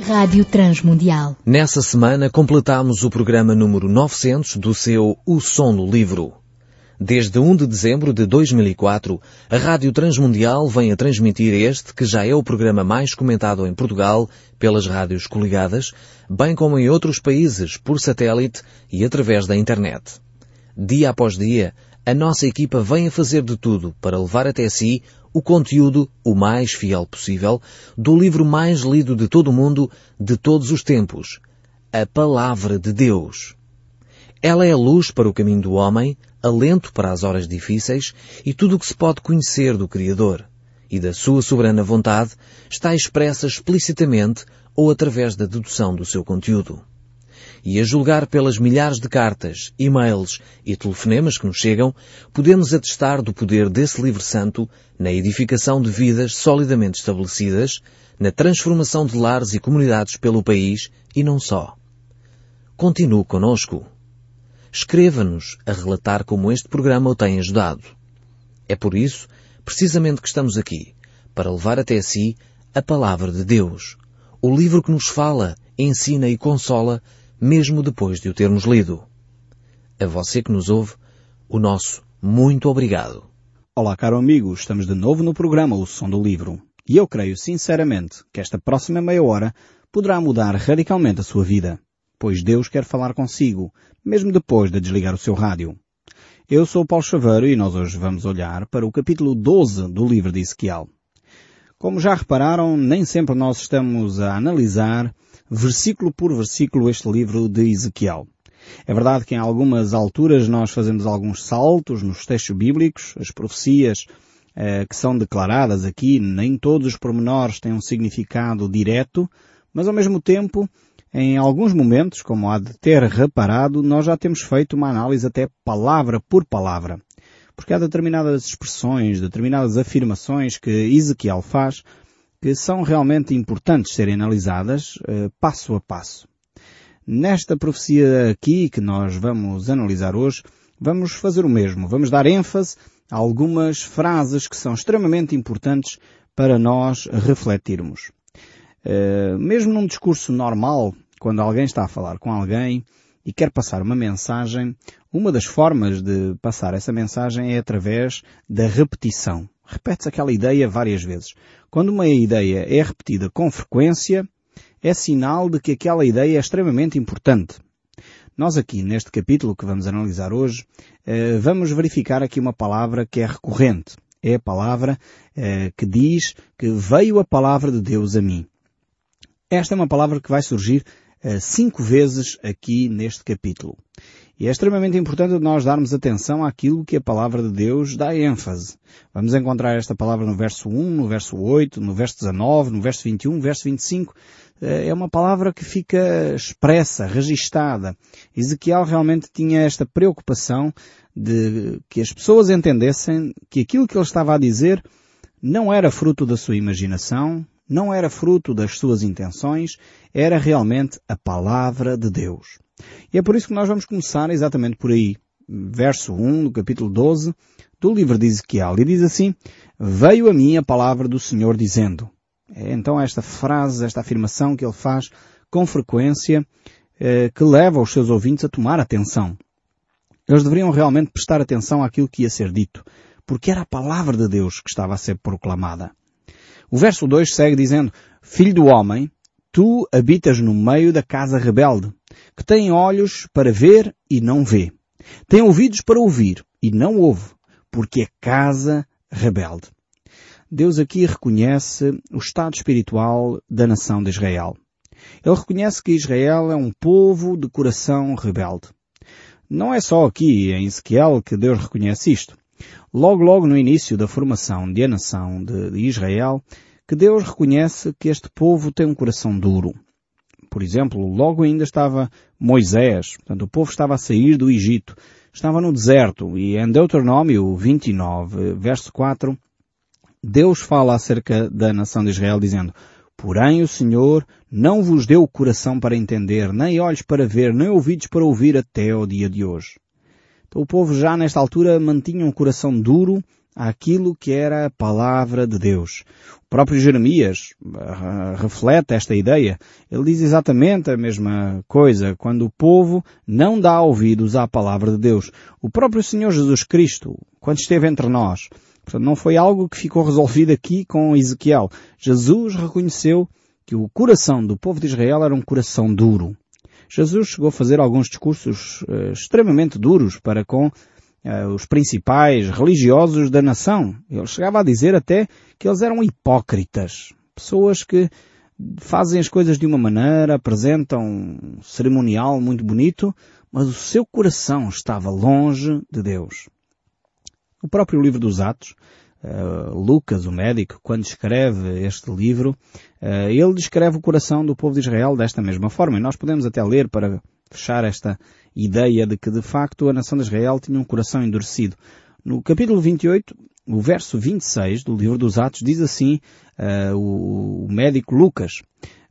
Rádio Transmundial. Nessa semana completamos o programa número 900 do seu O Som do Livro. Desde 1 de dezembro de 2004, a Rádio Transmundial vem a transmitir este, que já é o programa mais comentado em Portugal pelas rádios coligadas, bem como em outros países por satélite e através da internet. Dia após dia, a nossa equipa vem a fazer de tudo para levar até si o conteúdo o mais fiel possível do livro mais lido de todo o mundo, de todos os tempos, a Palavra de Deus. Ela é luz para o caminho do homem, alento para as horas difíceis e tudo o que se pode conhecer do Criador. E da sua soberana vontade está expressa explicitamente ou através da dedução do seu conteúdo. E a julgar pelas milhares de cartas, e-mails e telefonemas que nos chegam, podemos atestar do poder desse livro santo na edificação de vidas solidamente estabelecidas, na transformação de lares e comunidades pelo país e não só. Continue conosco. Escreva-nos a relatar como este programa o tem ajudado. É por isso, precisamente que estamos aqui, para levar até si a Palavra de Deus, o livro que nos fala, ensina e consola, mesmo depois de o termos lido. A você que nos ouve, o nosso muito obrigado. Olá, caro amigo, estamos de novo no programa O Som do Livro. E eu creio sinceramente que esta próxima meia hora poderá mudar radicalmente a sua vida, pois Deus quer falar consigo, mesmo depois de desligar o seu rádio. Eu sou Paulo Chaveiro e nós hoje vamos olhar para o capítulo 12 do livro de Ezequiel. Como já repararam, nem sempre nós estamos a analisar versículo por versículo este livro de Ezequiel. É verdade que em algumas alturas nós fazemos alguns saltos nos textos bíblicos, as profecias eh, que são declaradas aqui, nem todos os pormenores têm um significado direto, mas ao mesmo tempo, em alguns momentos, como há de ter reparado, nós já temos feito uma análise até palavra por palavra. Porque há determinadas expressões, determinadas afirmações que Ezequiel faz que são realmente importantes serem analisadas uh, passo a passo. Nesta profecia aqui que nós vamos analisar hoje, vamos fazer o mesmo. Vamos dar ênfase a algumas frases que são extremamente importantes para nós refletirmos. Uh, mesmo num discurso normal, quando alguém está a falar com alguém e quer passar uma mensagem, uma das formas de passar essa mensagem é através da repetição. Repete-se aquela ideia várias vezes. Quando uma ideia é repetida com frequência, é sinal de que aquela ideia é extremamente importante. Nós aqui, neste capítulo que vamos analisar hoje, eh, vamos verificar aqui uma palavra que é recorrente. É a palavra eh, que diz que veio a palavra de Deus a mim. Esta é uma palavra que vai surgir eh, cinco vezes aqui neste capítulo. E é extremamente importante nós darmos atenção àquilo que a palavra de Deus dá ênfase. Vamos encontrar esta palavra no verso 1, no verso 8, no verso 19, no verso 21, no verso 25. É uma palavra que fica expressa, registada. Ezequiel realmente tinha esta preocupação de que as pessoas entendessem que aquilo que ele estava a dizer não era fruto da sua imaginação, não era fruto das suas intenções, era realmente a palavra de Deus. E é por isso que nós vamos começar exatamente por aí. Verso 1 do capítulo 12 do livro de Ezequiel. E diz assim, Veio a mim a palavra do Senhor dizendo. É então esta frase, esta afirmação que ele faz com frequência, eh, que leva os seus ouvintes a tomar atenção. Eles deveriam realmente prestar atenção àquilo que ia ser dito, porque era a palavra de Deus que estava a ser proclamada. O verso 2 segue dizendo, Filho do homem, tu habitas no meio da casa rebelde que tem olhos para ver e não vê. Tem ouvidos para ouvir e não ouve, porque é casa rebelde. Deus aqui reconhece o estado espiritual da nação de Israel. Ele reconhece que Israel é um povo de coração rebelde. Não é só aqui em Ezequiel que Deus reconhece isto. Logo, logo no início da formação de a nação de Israel, que Deus reconhece que este povo tem um coração duro por exemplo, logo ainda estava Moisés, portanto o povo estava a sair do Egito, estava no deserto e em Deuteronômio 29, verso 4, Deus fala acerca da nação de Israel dizendo, Porém o Senhor não vos deu coração para entender, nem olhos para ver, nem ouvidos para ouvir até ao dia de hoje. O povo já nesta altura mantinha um coração duro àquilo que era a palavra de Deus. O próprio Jeremias uh, reflete esta ideia. Ele diz exatamente a mesma coisa quando o povo não dá ouvidos à palavra de Deus. O próprio Senhor Jesus Cristo, quando esteve entre nós, portanto, não foi algo que ficou resolvido aqui com Ezequiel. Jesus reconheceu que o coração do povo de Israel era um coração duro. Jesus chegou a fazer alguns discursos uh, extremamente duros para com uh, os principais religiosos da nação. Ele chegava a dizer até que eles eram hipócritas. Pessoas que fazem as coisas de uma maneira, apresentam um cerimonial muito bonito, mas o seu coração estava longe de Deus. O próprio livro dos Atos, uh, Lucas, o médico, quando escreve este livro, uh, ele descreve o coração do povo de Israel desta mesma forma. E nós podemos até ler para fechar esta ideia de que de facto a nação de Israel tinha um coração endurecido. No capítulo 28, o verso 26 do livro dos Atos diz assim, uh, o, o médico Lucas,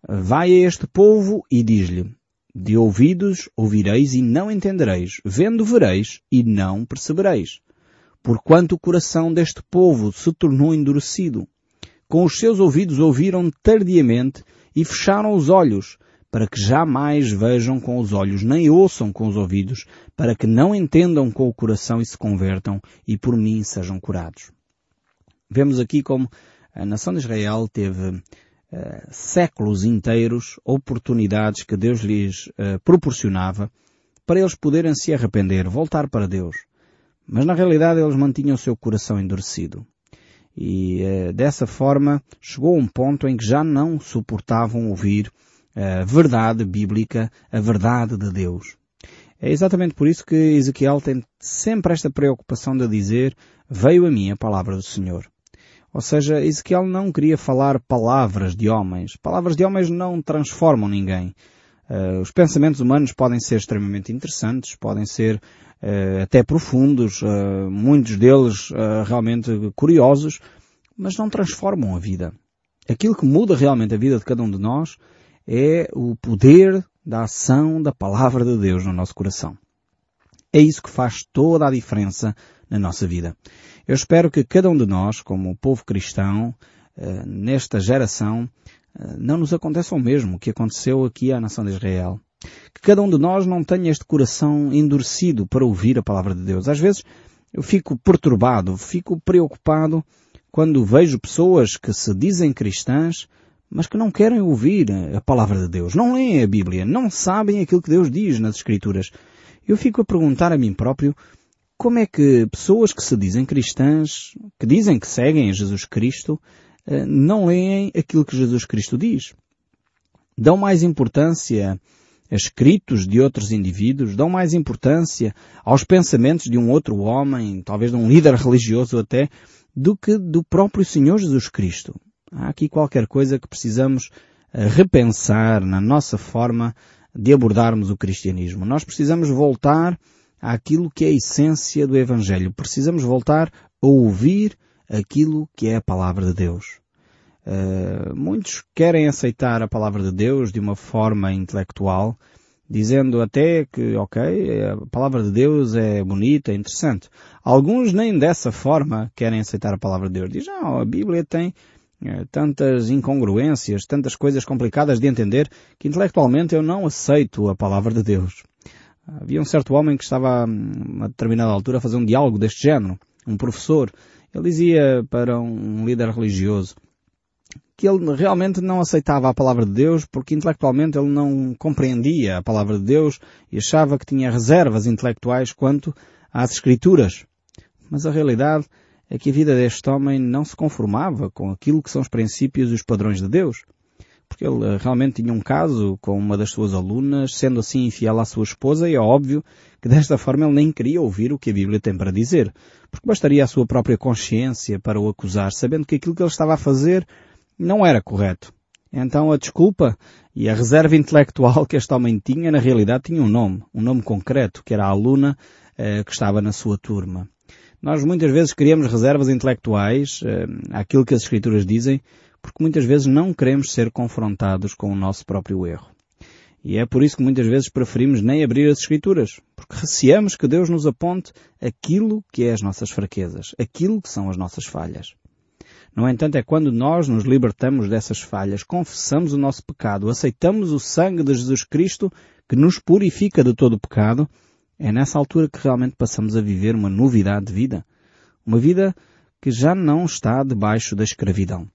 Vai a este povo e diz-lhe, de ouvidos ouvireis e não entendereis, vendo vereis e não percebereis. Porquanto o coração deste povo se tornou endurecido. Com os seus ouvidos ouviram tardiamente e fecharam os olhos, para que jamais vejam com os olhos, nem ouçam com os ouvidos, para que não entendam com o coração e se convertam, e por mim sejam curados. Vemos aqui como a nação de Israel teve uh, séculos inteiros oportunidades que Deus lhes uh, proporcionava para eles poderem se arrepender, voltar para Deus. Mas na realidade eles mantinham o seu coração endurecido. E uh, dessa forma chegou um ponto em que já não suportavam ouvir a verdade bíblica, a verdade de Deus. É exatamente por isso que Ezequiel tem sempre esta preocupação de dizer, veio a mim a palavra do Senhor. Ou seja, Ezequiel não queria falar palavras de homens. Palavras de homens não transformam ninguém. Uh, os pensamentos humanos podem ser extremamente interessantes, podem ser até profundos, uh, muitos deles realmente curiosos, mas não transformam a vida. Aquilo que muda realmente a vida de cada um de nós é o poder da ação da palavra de Deus no nosso coração. É isso que faz toda a diferença na nossa vida. Eu espero que cada um de nós, como povo cristão, eh, nesta geração, eh, não nos aconteça o mesmo que aconteceu aqui à nação de Israel. Que cada um de nós não tenha este coração endurecido para ouvir a palavra de Deus. Às vezes eu fico perturbado, fico preocupado quando vejo pessoas que se dizem cristãs, mas que não querem ouvir a palavra de Deus, não leem a Bíblia, não sabem aquilo que Deus diz nas Escrituras. Eu fico a perguntar a mim próprio como é que pessoas que se dizem cristãs, que dizem que seguem Jesus Cristo, eh, não leem aquilo que Jesus Cristo diz. Dão mais importância escritos de outros indivíduos, dão mais importância aos pensamentos de um outro homem, talvez de um líder religioso até, do que do próprio Senhor Jesus Cristo. Há aqui qualquer coisa que precisamos eh, repensar na nossa forma de abordarmos o cristianismo. Nós precisamos voltar àquilo que é a essência do Evangelho. Precisamos voltar a ouvir aquilo que é a palavra de Deus. Uh, muitos querem aceitar a palavra de Deus de uma forma intelectual, dizendo até que, ok, a palavra de Deus é bonita, é interessante. Alguns nem dessa forma querem aceitar a palavra de Deus. Dizem, não, a Bíblia tem é, tantas incongruências, tantas coisas complicadas de entender, que intelectualmente eu não aceito a palavra de Deus. Havia um certo homem que estava, hum, a determinada altura, a fazer um diálogo deste género, um professor. Ele dizia para um líder religioso que ele realmente não aceitava a palavra de Deus porque intelectualmente ele não compreendia a palavra de Deus e achava que tinha reservas intelectuais quanto às escrituras. Mas a realidade é que a vida deste homem não se conformava com aquilo que são os princípios e os padrões de Deus. Porque ele eh, realmente tinha um caso com uma das suas alunas, sendo assim infiel à sua esposa, e é óbvio que desta forma ele nem queria ouvir o que a Bíblia tem para dizer. Porque bastaria a sua própria consciência para o acusar, sabendo que aquilo que ele estava a fazer não era correto. Então a desculpa e a reserva intelectual que este homem tinha, na realidade tinha um nome, um nome concreto, que era a aluna eh, que estava na sua turma. Nós muitas vezes criamos reservas intelectuais uh, àquilo que as Escrituras dizem, porque muitas vezes não queremos ser confrontados com o nosso próprio erro. E é por isso que muitas vezes preferimos nem abrir as Escrituras, porque receamos que Deus nos aponte aquilo que é as nossas fraquezas, aquilo que são as nossas falhas. No entanto, é quando nós nos libertamos dessas falhas, confessamos o nosso pecado, aceitamos o sangue de Jesus Cristo que nos purifica de todo o pecado, é nessa altura que realmente passamos a viver uma novidade de vida. Uma vida que já não está debaixo da escravidão.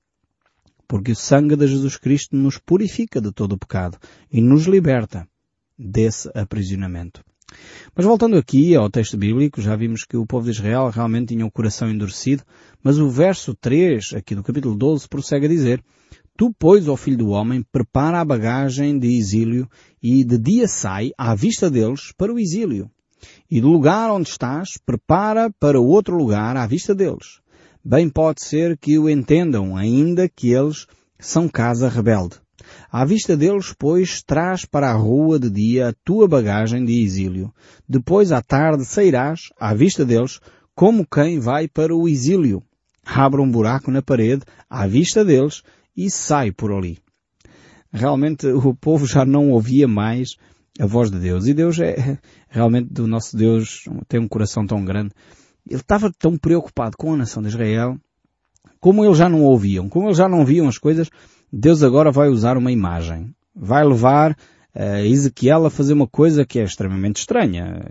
Porque o sangue de Jesus Cristo nos purifica de todo o pecado e nos liberta desse aprisionamento. Mas voltando aqui ao texto bíblico, já vimos que o povo de Israel realmente tinha o coração endurecido, mas o verso 3, aqui do capítulo 12, prossegue a dizer, Tu, pois, ó filho do homem, prepara a bagagem de exílio e de dia sai à vista deles para o exílio. E do lugar onde estás, prepara para outro lugar à vista deles. Bem pode ser que o entendam, ainda que eles são casa rebelde. À vista deles, pois, traz para a rua de dia a tua bagagem de exílio. Depois, à tarde, sairás, à vista deles, como quem vai para o exílio. Abre um buraco na parede, à vista deles, e sai por ali. Realmente, o povo já não ouvia mais a voz de Deus. E Deus é, realmente, o nosso Deus tem um coração tão grande. Ele estava tão preocupado com a nação de Israel, como eles já não ouviam, como eles já não viam as coisas, Deus agora vai usar uma imagem. Vai levar uh, Ezequiel a fazer uma coisa que é extremamente estranha.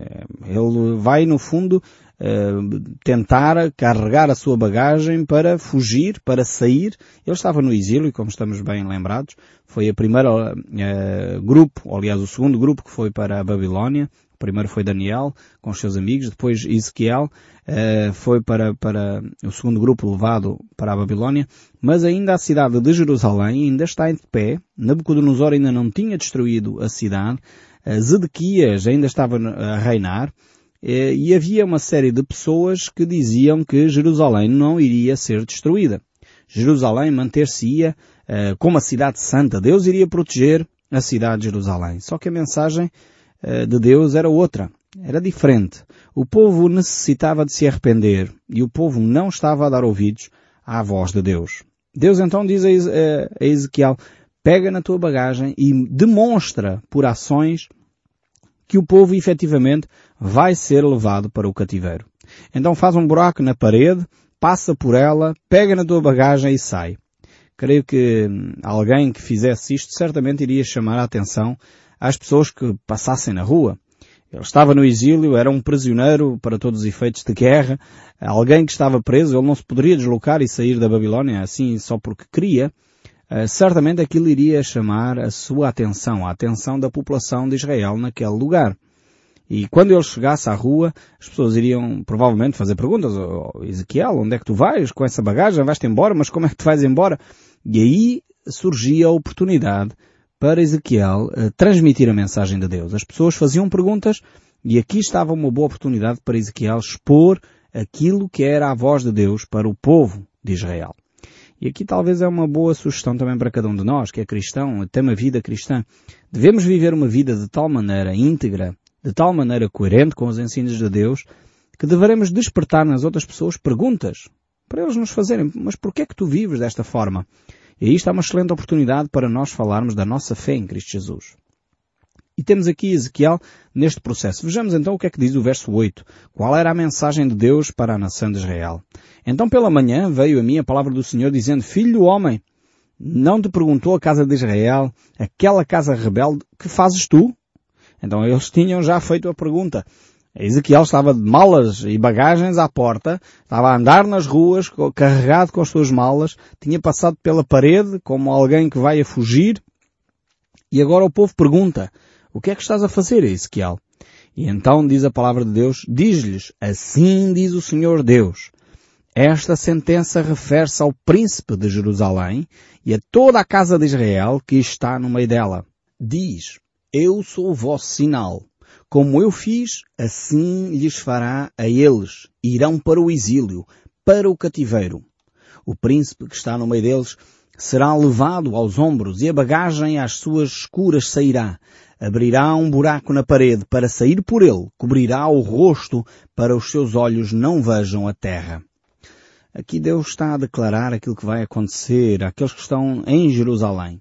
Ele vai, no fundo, uh, tentar carregar a sua bagagem para fugir, para sair. Ele estava no exílio, como estamos bem lembrados. Foi a primeira uh, grupo, aliás, o segundo grupo que foi para a Babilónia. Primeiro foi Daniel, com os seus amigos. Depois Ezequiel uh, foi para, para o segundo grupo levado para a Babilónia. Mas ainda a cidade de Jerusalém ainda está em pé. Nabucodonosor ainda não tinha destruído a cidade. Uh, Zedequias ainda estava a reinar. Uh, e havia uma série de pessoas que diziam que Jerusalém não iria ser destruída. Jerusalém manter-se-ia como a cidade santa. Deus iria proteger a cidade de Jerusalém. Só que a mensagem de Deus era outra, era diferente. O povo necessitava de se arrepender e o povo não estava a dar ouvidos à voz de Deus. Deus então diz a Ezequiel, pega na tua bagagem e demonstra por ações que o povo efetivamente vai ser levado para o cativeiro. Então faz um buraco na parede, passa por ela, pega na tua bagagem e sai. Creio que alguém que fizesse isto certamente iria chamar a atenção às pessoas que passassem na rua. Ele estava no exílio, era um prisioneiro para todos os efeitos de guerra, alguém que estava preso, ele não se poderia deslocar e sair da Babilónia assim só porque queria. Uh, certamente aquilo iria chamar a sua atenção, a atenção da população de Israel naquele lugar. E quando ele chegasse à rua, as pessoas iriam provavelmente fazer perguntas, oh, Ezequiel, onde é que tu vais com essa bagagem? Vais-te embora? Mas como é que tu vais embora? E aí surgia a oportunidade para Ezequiel uh, transmitir a mensagem de Deus. As pessoas faziam perguntas e aqui estava uma boa oportunidade para Ezequiel expor aquilo que era a voz de Deus para o povo de Israel. E aqui talvez é uma boa sugestão também para cada um de nós, que é cristão, tem uma vida cristã. Devemos viver uma vida de tal maneira íntegra, de tal maneira coerente com os ensinos de Deus, que deveremos despertar nas outras pessoas perguntas para eles nos fazerem, mas porquê é que tu vives desta forma? E aí está uma excelente oportunidade para nós falarmos da nossa fé em Cristo Jesus. E temos aqui Ezequiel neste processo. Vejamos então o que é que diz o verso 8. Qual era a mensagem de Deus para a nação de Israel? Então pela manhã veio a mim a palavra do Senhor dizendo, Filho do homem, não te perguntou a casa de Israel, aquela casa rebelde, que fazes tu? Então eles tinham já feito a pergunta. Ezequiel estava de malas e bagagens à porta, estava a andar nas ruas, carregado com as suas malas, tinha passado pela parede como alguém que vai a fugir, e agora o povo pergunta, o que é que estás a fazer, Ezequiel? E então diz a palavra de Deus, diz-lhes, assim diz o Senhor Deus, esta sentença refere-se ao príncipe de Jerusalém e a toda a casa de Israel que está no meio dela. Diz, eu sou o vosso sinal. Como eu fiz, assim lhes fará a eles. Irão para o exílio, para o cativeiro. O príncipe que está no meio deles será levado aos ombros e a bagagem às suas escuras sairá. Abrirá um buraco na parede para sair por ele, cobrirá o rosto para os seus olhos não vejam a terra. Aqui Deus está a declarar aquilo que vai acontecer àqueles que estão em Jerusalém.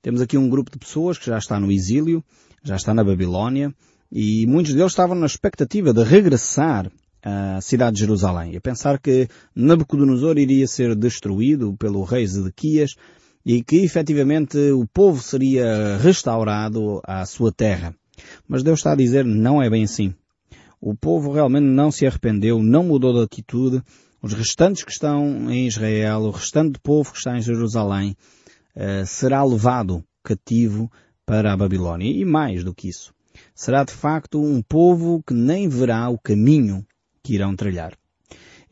Temos aqui um grupo de pessoas que já está no exílio, já está na Babilónia, e muitos deles estavam na expectativa de regressar à cidade de Jerusalém, a pensar que Nabucodonosor iria ser destruído pelo rei Zedequias e que efetivamente o povo seria restaurado à sua terra. Mas Deus está a dizer não é bem assim. O povo realmente não se arrependeu, não mudou de atitude. Os restantes que estão em Israel, o restante povo que está em Jerusalém, uh, será levado cativo para a Babilónia. E mais do que isso. Será de facto um povo que nem verá o caminho que irão trilhar.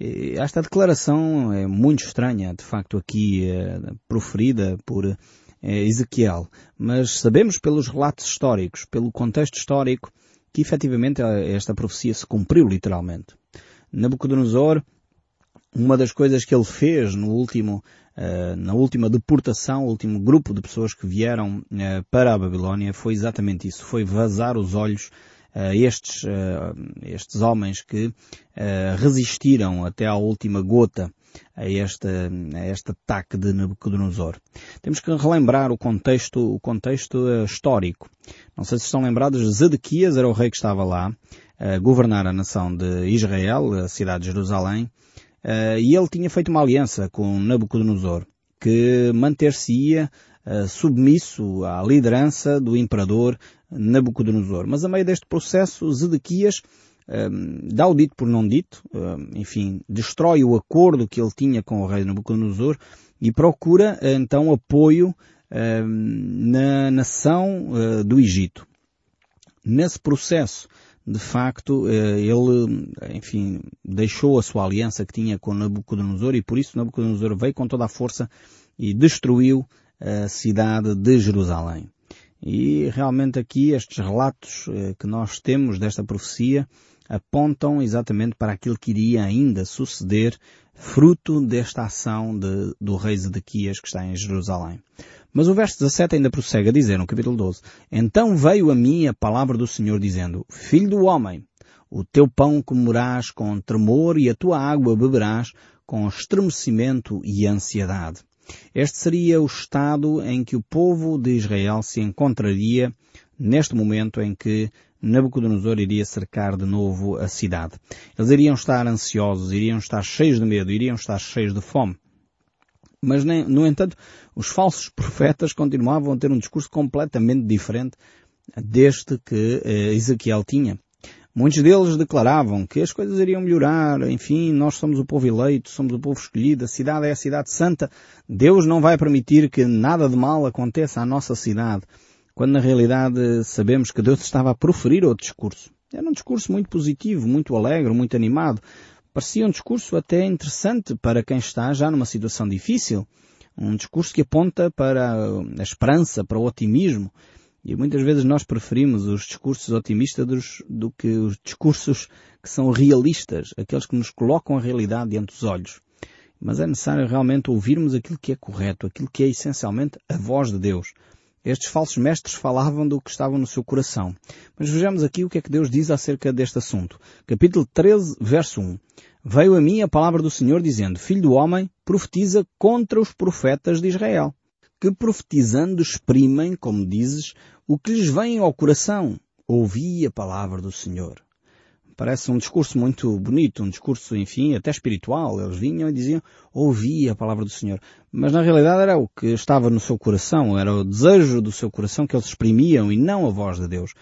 Esta declaração é muito estranha, de facto, aqui eh, proferida por eh, Ezequiel, mas sabemos pelos relatos históricos, pelo contexto histórico, que efetivamente eh, esta profecia se cumpriu literalmente. Nabucodonosor, uma das coisas que ele fez no último, na última deportação, o último grupo de pessoas que vieram para a Babilónia, foi exatamente isso, foi vazar os olhos uh, estes, uh, estes homens que resistiram até à última gota a este, a este ataque de Nabucodonosor. Temos que relembrar o contexto, o contexto histórico. Não sei se estão lembrados, Zedequias era o rei que estava lá, a governar a nação de Israel, a cidade de Jerusalém, e ele tinha feito uma aliança com Nabucodonosor, que manter-se-ia submisso à liderança do imperador Nabucodonosor. Mas a meio deste processo, Zedequias um, dá o dito por não dito, enfim, destrói o acordo que ele tinha com o rei Nabucodonosor e procura então apoio na nação uh, do Egito. Nesse processo, de facto, uh, ele, enfim, deixou a sua aliança que tinha com Nabucodonosor e por isso Nabucodonosor veio com toda a força e destruiu a cidade de Jerusalém. E realmente aqui estes relatos eh, que nós temos desta profecia apontam exatamente para aquilo que iria ainda suceder fruto desta ação de, do rei Zedequias que está em Jerusalém. Mas o verso 17 ainda prossegue a dizer no capítulo 12, Então veio a mim a palavra do Senhor dizendo, Filho do homem, o teu pão comerás com tremor e a tua água beberás com estremecimento e ansiedade. Este seria o estado em que o povo de Israel se encontraria neste momento em que Nabucodonosor iria cercar de novo a cidade. Eles iriam estar ansiosos, iriam estar cheios de medo, iriam estar cheios de fome. Mas, no entanto, os falsos profetas continuavam a ter um discurso completamente diferente deste que eh, Ezequiel tinha. Muitos deles declaravam que as coisas iriam melhorar, enfim, nós somos o povo eleito, somos o povo escolhido, a cidade é a cidade santa, Deus não vai permitir que nada de mal aconteça à nossa cidade, quando na realidade sabemos que Deus estava a proferir outro discurso. Era um discurso muito positivo, muito alegre, muito animado. Parecia um discurso até interessante para quem está já numa situação difícil. Um discurso que aponta para a esperança, para o otimismo. E muitas vezes nós preferimos os discursos otimistas do que os discursos que são realistas, aqueles que nos colocam a realidade diante dos olhos. Mas é necessário realmente ouvirmos aquilo que é correto, aquilo que é essencialmente a voz de Deus. Estes falsos mestres falavam do que estava no seu coração. Mas vejamos aqui o que é que Deus diz acerca deste assunto. Capítulo 13, verso 1. Veio a mim a palavra do Senhor dizendo, Filho do homem, profetiza contra os profetas de Israel que profetizando exprimem, como dizes, o que lhes vem ao coração. Ouvi a palavra do Senhor. Parece um discurso muito bonito, um discurso, enfim, até espiritual. Eles vinham e diziam, ouvi a palavra do Senhor. Mas na realidade era o que estava no seu coração, era o desejo do seu coração que eles exprimiam e não a voz de Deus.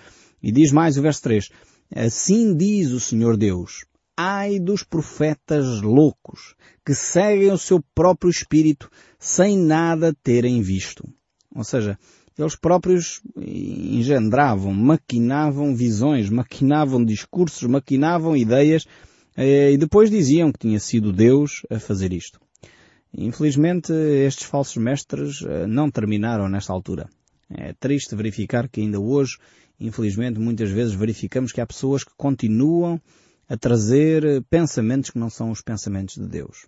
E diz mais o verso 3, Assim diz o Senhor Deus, ai dos profetas loucos, que seguem o seu próprio espírito sem nada terem visto. Ou seja, eles próprios engendravam, maquinavam visões, maquinavam discursos, maquinavam ideias eh, e depois diziam que tinha sido Deus a fazer isto. Infelizmente, estes falsos mestres eh, não terminaram nesta altura. É triste verificar que ainda hoje, infelizmente, muitas vezes verificamos que há pessoas que continuam a trazer eh, pensamentos que não são os pensamentos de Deus.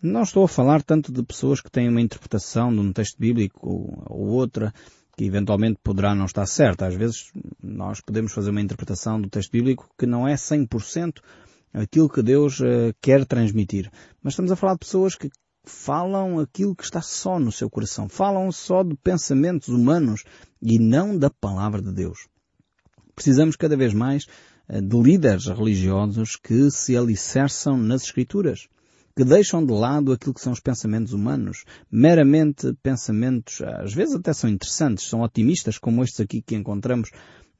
Não estou a falar tanto de pessoas que têm uma interpretação de um texto bíblico ou outra que eventualmente poderá não estar certa. Às vezes nós podemos fazer uma interpretação do texto bíblico que não é 100% aquilo que Deus uh, quer transmitir. Mas estamos a falar de pessoas que falam aquilo que está só no seu coração, falam só de pensamentos humanos e não da palavra de Deus. Precisamos cada vez mais eh, de líderes religiosos que se alicerçam nas Escrituras, que deixam de lado aquilo que são os pensamentos humanos, meramente pensamentos, às vezes até são interessantes, são otimistas, como estes aqui que encontramos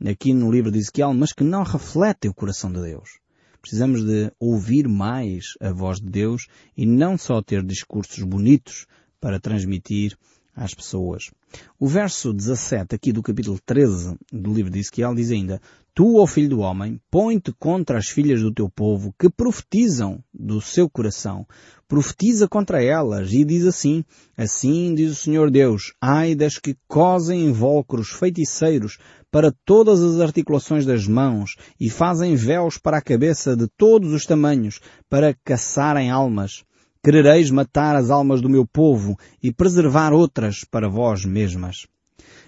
aqui no livro de Ezequiel, mas que não refletem o coração de Deus. Precisamos de ouvir mais a voz de Deus e não só ter discursos bonitos para transmitir às pessoas. O verso 17 aqui do capítulo 13 do livro de Ezequiel diz ainda Tu, ó filho do homem, põe-te contra as filhas do teu povo que profetizam do seu coração. Profetiza contra elas e diz assim, assim diz o Senhor Deus, ai das que cosem invólucros feiticeiros para todas as articulações das mãos e fazem véus para a cabeça de todos os tamanhos para caçarem almas. Querereis matar as almas do meu povo e preservar outras para vós mesmas.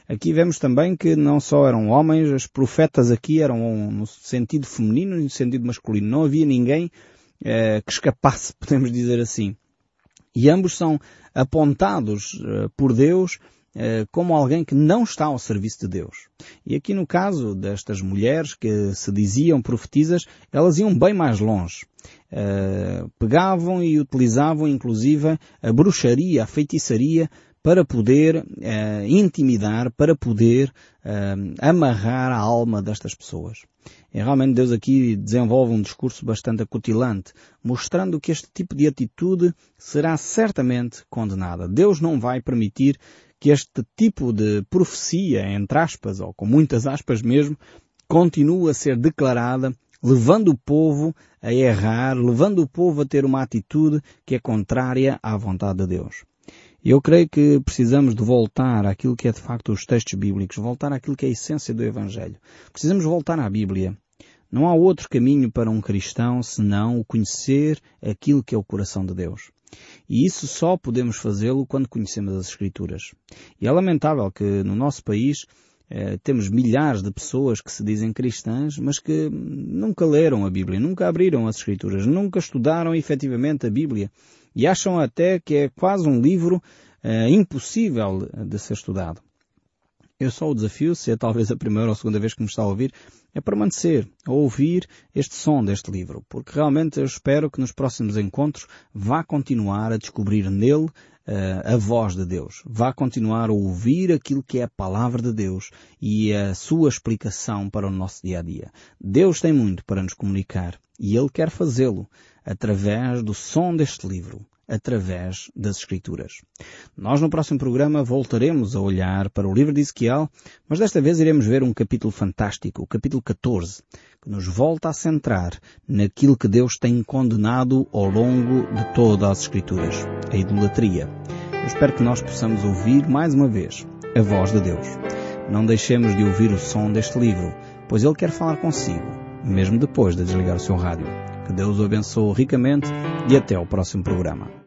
Aqui vemos também que não só eram homens, os profetas aqui eram no sentido feminino e no sentido masculino. Não havia ninguém eh, que escapasse, podemos dizer assim. E ambos são apontados eh, por Deus como alguém que não está ao serviço de Deus. E aqui no caso destas mulheres que se diziam profetizas, elas iam bem mais longe. Uh, pegavam e utilizavam inclusive a bruxaria, a feitiçaria para poder uh, intimidar, para poder amarrar a alma destas pessoas. E realmente Deus aqui desenvolve um discurso bastante acutilante, mostrando que este tipo de atitude será certamente condenada. Deus não vai permitir que este tipo de profecia, entre aspas, ou com muitas aspas mesmo, continue a ser declarada levando o povo a errar, levando o povo a ter uma atitude que é contrária à vontade de Deus. Eu creio que precisamos de voltar àquilo que é de facto os textos bíblicos, voltar àquilo que é a essência do Evangelho. Precisamos voltar à Bíblia. Não há outro caminho para um cristão senão o conhecer aquilo que é o coração de Deus. E isso só podemos fazê-lo quando conhecemos as Escrituras. E é lamentável que no nosso país eh, temos milhares de pessoas que se dizem cristãs, mas que nunca leram a Bíblia, nunca abriram as Escrituras, nunca estudaram efetivamente a Bíblia e acham até que é quase um livro uh, impossível de ser estudado. Eu só o desafio, se é talvez a primeira ou a segunda vez que me está a ouvir, é permanecer, a ouvir este som deste livro, porque realmente eu espero que nos próximos encontros vá continuar a descobrir nele uh, a voz de Deus, vá continuar a ouvir aquilo que é a palavra de Deus e a sua explicação para o nosso dia a dia. Deus tem muito para nos comunicar e Ele quer fazê-lo através do som deste livro, através das Escrituras. Nós no próximo programa voltaremos a olhar para o livro de Ezequiel, mas desta vez iremos ver um capítulo fantástico, o capítulo 14, que nos volta a centrar naquilo que Deus tem condenado ao longo de todas as Escrituras, a idolatria. Eu espero que nós possamos ouvir mais uma vez a voz de Deus. Não deixemos de ouvir o som deste livro, pois Ele quer falar consigo, mesmo depois de desligar o seu rádio. Que Deus o abençoe ricamente e até ao próximo programa.